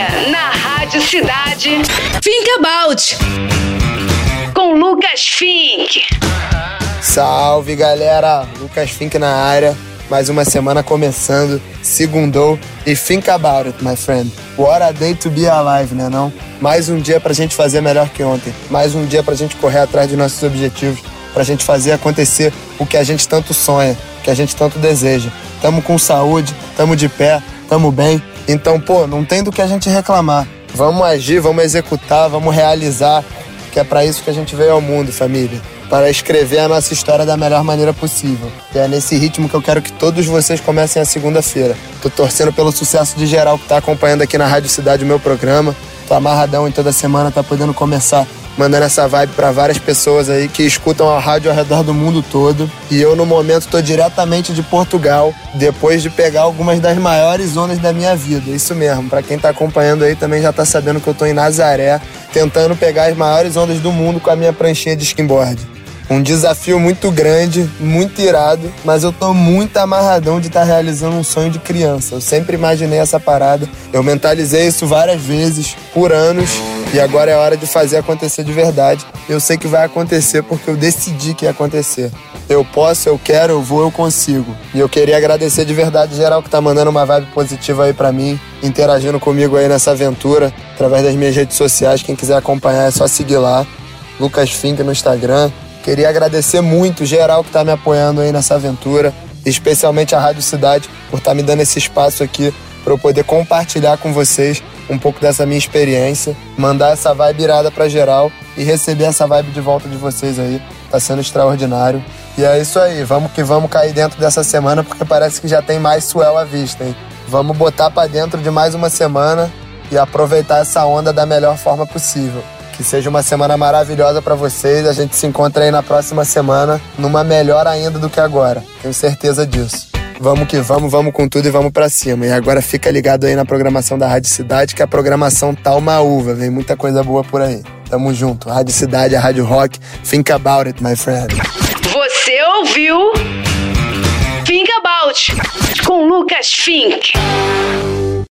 Agora, na Rádio Cidade, Think About. Com Lucas Fink. Salve galera, Lucas Fink na área. Mais uma semana começando, segundou e think about it, my friend. What a day to be alive, né não? Mais um dia pra gente fazer melhor que ontem. Mais um dia pra gente correr atrás de nossos objetivos. Pra gente fazer acontecer o que a gente tanto sonha, o que a gente tanto deseja. Tamo com saúde, tamo de pé, tamo bem. Então, pô, não tem do que a gente reclamar. Vamos agir, vamos executar, vamos realizar, que é para isso que a gente veio ao mundo, família. Para escrever a nossa história da melhor maneira possível. E é nesse ritmo que eu quero que todos vocês comecem a segunda-feira. Tô torcendo pelo sucesso de geral que tá acompanhando aqui na Rádio Cidade o meu programa. Tô amarradão em toda semana, tá podendo começar mandando essa vibe para várias pessoas aí que escutam a rádio ao redor do mundo todo. E eu, no momento, estou diretamente de Portugal, depois de pegar algumas das maiores ondas da minha vida. Isso mesmo, para quem está acompanhando aí também já está sabendo que eu estou em Nazaré, tentando pegar as maiores ondas do mundo com a minha pranchinha de skimboard. Um desafio muito grande, muito irado, mas eu tô muito amarradão de estar tá realizando um sonho de criança. Eu sempre imaginei essa parada, eu mentalizei isso várias vezes, por anos, e agora é hora de fazer acontecer de verdade. Eu sei que vai acontecer porque eu decidi que ia acontecer. Eu posso, eu quero, eu vou, eu consigo. E eu queria agradecer de verdade geral que tá mandando uma vibe positiva aí para mim, interagindo comigo aí nessa aventura, através das minhas redes sociais. Quem quiser acompanhar é só seguir lá. Lucas Fink no Instagram. Queria agradecer muito geral que tá me apoiando aí nessa aventura, especialmente a Rádio Cidade por estar tá me dando esse espaço aqui para eu poder compartilhar com vocês um pouco dessa minha experiência, mandar essa vibe irada pra geral e receber essa vibe de volta de vocês aí. Tá sendo extraordinário. E é isso aí, vamos que vamos cair dentro dessa semana porque parece que já tem mais swell à vista, hein? Vamos botar para dentro de mais uma semana e aproveitar essa onda da melhor forma possível. Que seja uma semana maravilhosa para vocês. A gente se encontra aí na próxima semana, numa melhor ainda do que agora. Tenho certeza disso. Vamos que vamos, vamos com tudo e vamos para cima. E agora fica ligado aí na programação da Rádio Cidade, que a programação tá uma uva, vem muita coisa boa por aí. Tamo junto. Rádio Cidade, a Rádio Rock. Think about it, my friend. Você ouviu? Think about com Lucas Fink.